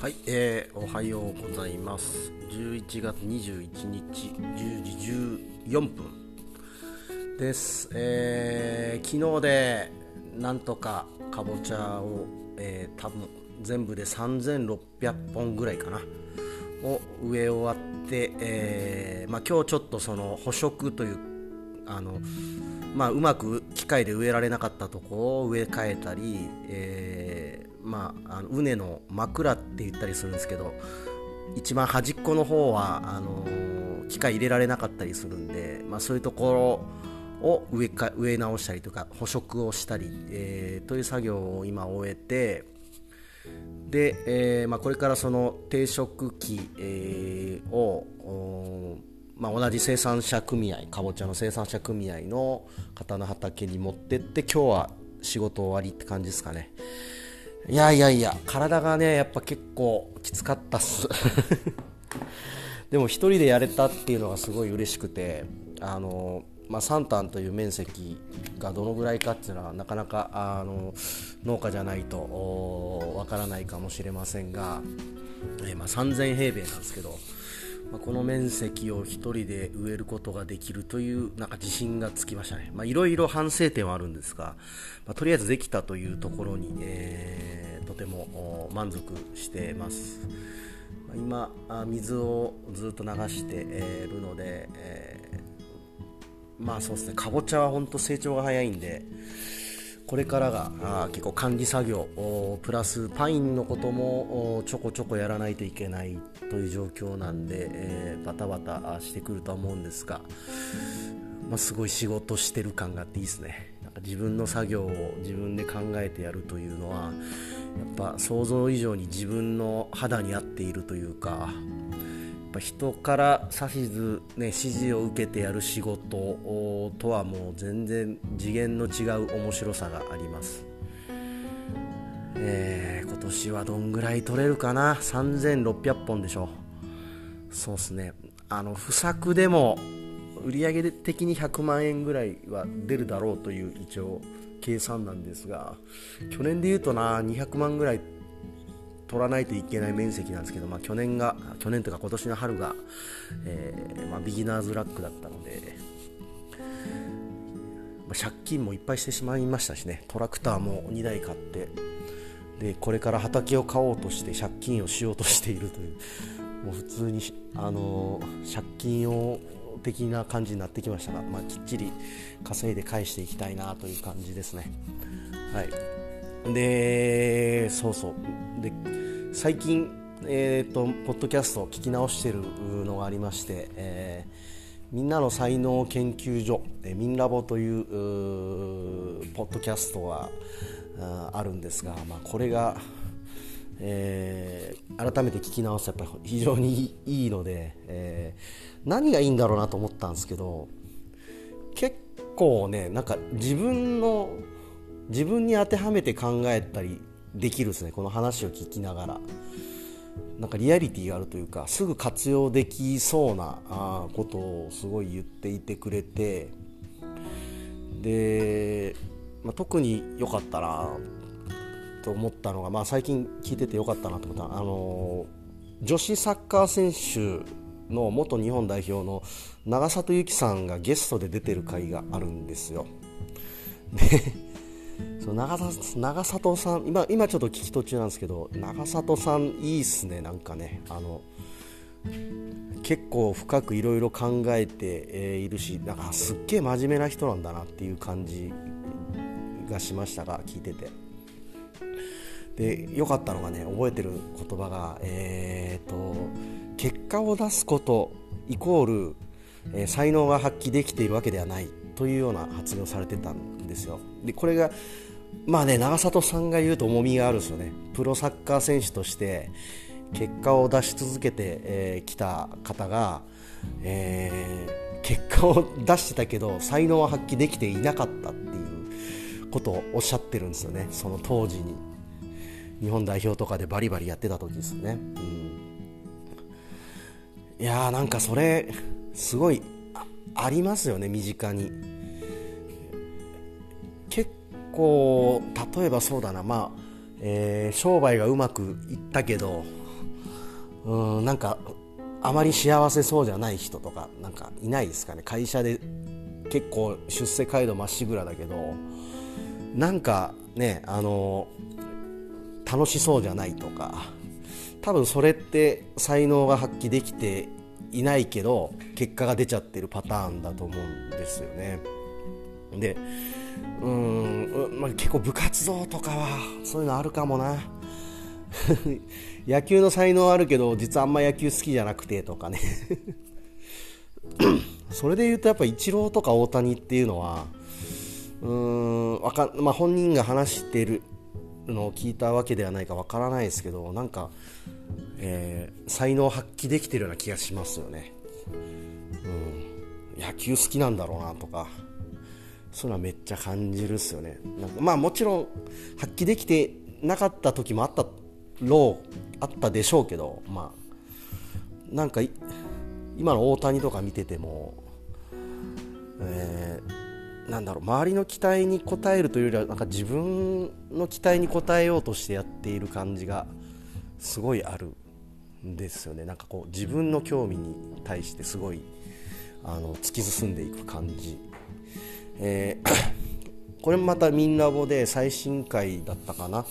はい、えー、おはようございます。11月21日10時14分です、えー、昨日でなんとかかぼちゃを、えー、多分全部で3600本ぐらいかなを植え終わって、えーまあ、今日ちょっとその捕食というあの、まあ、うまく機械で植えられなかったとこを植え替えたり、えーまあ、あの畝の枕って言ったりするんですけど一番端っこの方はあの機械入れられなかったりするんで、まあ、そういうところを植えか植え直したりとか捕食をしたり、えー、という作業を今終えてで、えーまあ、これからその定食機、えー、をまあ、同じ生産者組合かぼちゃの生産者組合の方の畑に持ってって今日は仕事終わりって感じですかね。いやいやいや、体がね、やっぱ結構きつかったっす。でも一人でやれたっていうのがすごい嬉しくて、あの、まあ、3単という面積がどのぐらいかっていうのはなかなかあの農家じゃないとわからないかもしれませんが、えー、まあ、3000平米なんですけど、まあ、この面積を1人で植えることができるというなんか自信がつきましたね。いろいろ反省点はあるんですが、まあ、とりあえずできたというところに、えー、とても満足してます、まあ、今水をずっと流しているので、えー、まあそうですね。かぼちゃは本当成長が早いんでこれからが結構管理作業プラスパインのこともちょこちょこやらないといけないという状況なんで、えー、バタバタしてくるとは思うんですが、まあ、すごい仕事してる感があっていいですね。自分の作業を自分で考えてやるというのはやっぱ想像以上に自分の肌に合っているというかぱ人から指図、ね、指示を受けてやる仕事とはもう全然次元の違う面白さがあります、えー、今年はどんぐらい取れるかな？3600本でしょう。そうっすね。あの不作でも売上的に100万円ぐらいは出るだろうという一応計算なんですが去年で言うとな200万ぐらい取らないといけない面積なんですけど、まあ、去年が去年というか今年の春が、えー、まあ、ビギナーズラックだったので、まあ、借金もいっぱいしてしまいましたしね。トラクターも2台買ってでこれから畑を買おうとして借金をしようとしているというもう普通に、あのー、借金を的な感じになってきましたが、まあ、きっちり稼いで返していきたいなという感じですね。はい。でそうそう。で最近、えーと、ポッドキャストを聞き直しているのがありまして、えー、みんなの才能研究所、えー、ミンラボというポッドキャストがあるんですが、まあ、これが、えー、改めて聞き直すとやっぱり非常にいいので、えー、何がいいんだろうなと思ったんですけど結構ねなんか自分の自分に当てはめて考えたりできるですね。この話を聞きながら。なんかリアリティがあるというかすぐ活用できそうなことをすごい言っていてくれて。で、まあ、特に良かったなと思ったのが、まあ、最近聞いてて良かったなと思ったあの女子サッカー選手の元日本代表の長里由紀さんがゲストで出てる回があるんですよ。でその長長里さん今今ちょっと聞き途中なんですけど長里さんいいっすねなんかね。あの結構深くいろいろ考えて、いるしなんかすっげえ真面目な人なんだなっていう感じがしましたが聞いてて。で良かったのがね覚えてる言葉がえーと結果を出すことイコール、えー、才能が発揮できているわけではないというような発言をされてたですよ。でこれがまあね長里さんが言うと重みがあるんですよね。プロサッカー選手として結果を出し続けてき、えー、た方が、えー、結果を出してたけど才能は発揮できていなかったっていうことをおっしゃってるんですよね。その当時に。日本代表とかでバリバリやってた時ですね、うん、いやーなんかそれすごいありますよね身近に。結構例えばそうだな。まあ、えー、商売がうまくいったけどうんなんかあまり幸せそうじゃない人とかなんかいないですかね。会社で結構出世街道まっしぐらだけどなんかねあの楽しそうじゃないとか多分それって才能が発揮できていないけど結果が出ちゃってるパターンだと思うんですよね。でうん、まあ、結構部活動とかはそういうのあるかもな。野球の才能あるけど実はあんま野球好きじゃなくてとかね。それで言うとやっぱイチローとか大谷っていうのはうーんわか、まあ、本人が話してるのを聞いたわけではないかわからないですけどなんか、えー、才能発揮できてるような気がしますよね、うん、野球好きなんだろうなとか。そういうのはめっちゃ感じるっすよね。なんかまあもちろん発揮できてなかった時もあったろうあったでしょうけどまあなんか今の大谷とか見てても、えー、なんだろう周りの期待に応えるというよりはなんか自分の期待に応えようとしてやっている感じがすごいあるんですよね。なんかこう自分の興味に対してすごいあの突き進んでいく感じ、えー、これもまたみんなぼで最新回だったかな。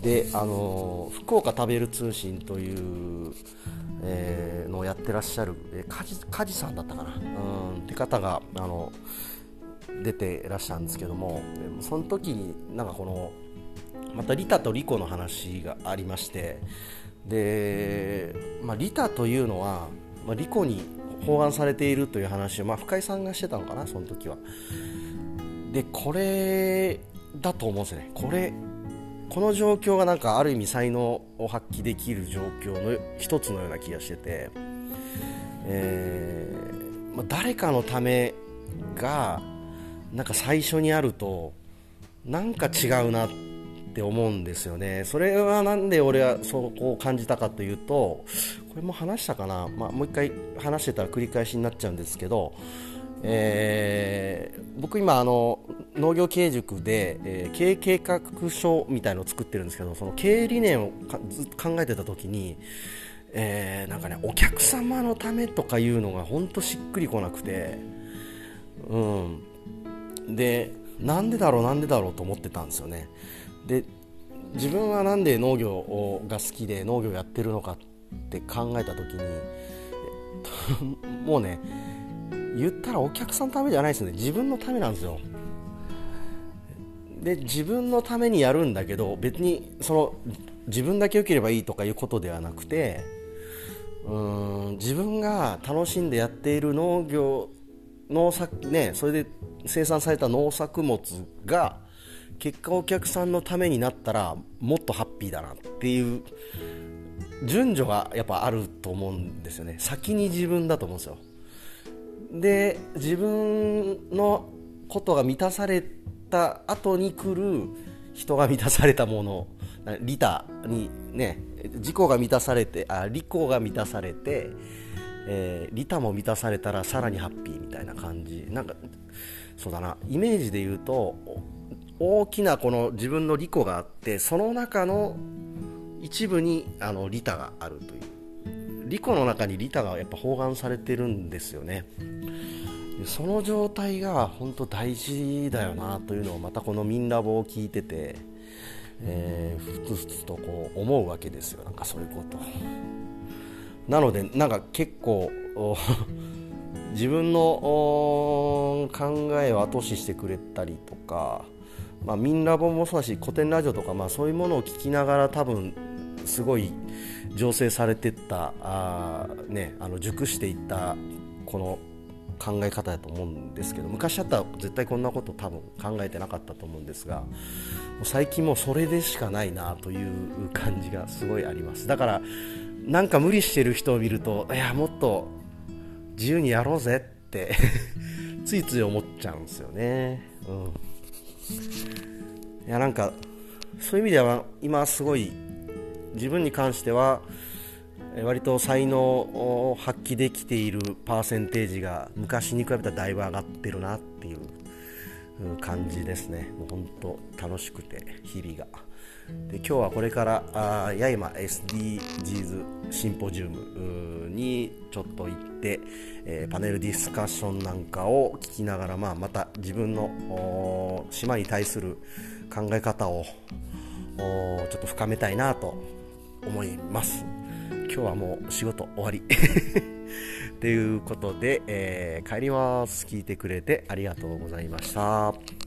であの福岡食べる通信という、えー、のをやってらっしゃる、えー、梶梶さんだったかな。うんって方があの出てらっしゃるんですけどもその時になんかこのまたリタとリコの話がありましてで、まあ、リタというのは、まあ、リコに包含されているという話を、まあ、深井さんがしてたのかなその時は。でこれだと思うんですね。これこの状況がなんかある意味才能を発揮できる状況の一つのような気がしてて、えーまあ、誰かのためがなんか最初にあるとなんか違うなってって思うんですよね。それはなんで俺はそこを感じたかというとこれも話したかな、まあ、もう一回話してたら繰り返しになっちゃうんですけどえー、僕今あの農業経営塾で、えー、経営計画書みたいのを作ってるんですけどその経営理念をずっと考えてた時に、えー、なんかねお客様のためとかいうのが本当しっくりこなくてうん。でなんでだろうなんでだろうと思ってたんですよね。で自分はなんで農業が好きで農業やってるのかって考えた時にもうね言ったらお客さんのためじゃないですね。自分のためなんですよ。で自分のためにやるんだけど別にその自分だけ良ければいいとかいうことではなくてうん自分が楽しんでやっている農業農作ねそれで生産された農作物が結果お客さんのためになったらもっとハッピーだなっていう順序がやっぱあると思うんですよね。先に自分だと思うんですよ。で自分のことが満たされた後に来る人が満たされたもの利他にね自己が満たされてあ利己が満たされて、えー、利他も満たされたらさらにハッピーみたいな感じ。なんかそうだな。イメージで言うと大きなこの自分の利己があってその中の一部にあの利他があるという。リコの中にリタがやっぱ包含されてるんですよね。その状態が本当大事だよなというのをまたこのミンラボを聞いてて、えー、ふつふつとこう思うわけですよ。なんかそういうこと。なのでなんか結構 自分の考えを後押ししてくれたりとか、まあ、ミンラボもそうだし古典ラジオとか、まあ、そういうものを聞きながら多分すごい醸成されてったあ、ね、あの熟していったこの考え方だと思うんですけど昔だったら絶対こんなこと多分考えてなかったと思うんですが最近もうそれでしかないなという感じがすごいあります。だからなんか無理してる人を見るといやもっと自由にやろうぜって ついつい思っちゃうんですよね、うん、いやなんかそういう意味では今すごい自分に関しては割と才能を発揮できているパーセンテージが昔に比べたらだいぶ上がってるなっていう感じですね。もう本当楽しくて日々が。で今日はこれからあ八重山 SDGs シンポジウムにちょっと行って、えー、パネルディスカッションなんかを聞きながら、まあ、また自分のの島に対する考え方をちょっと深めたいなと思います。今日はもう仕事終わり。ということで、えー、帰ります。聞いてくれてありがとうございました。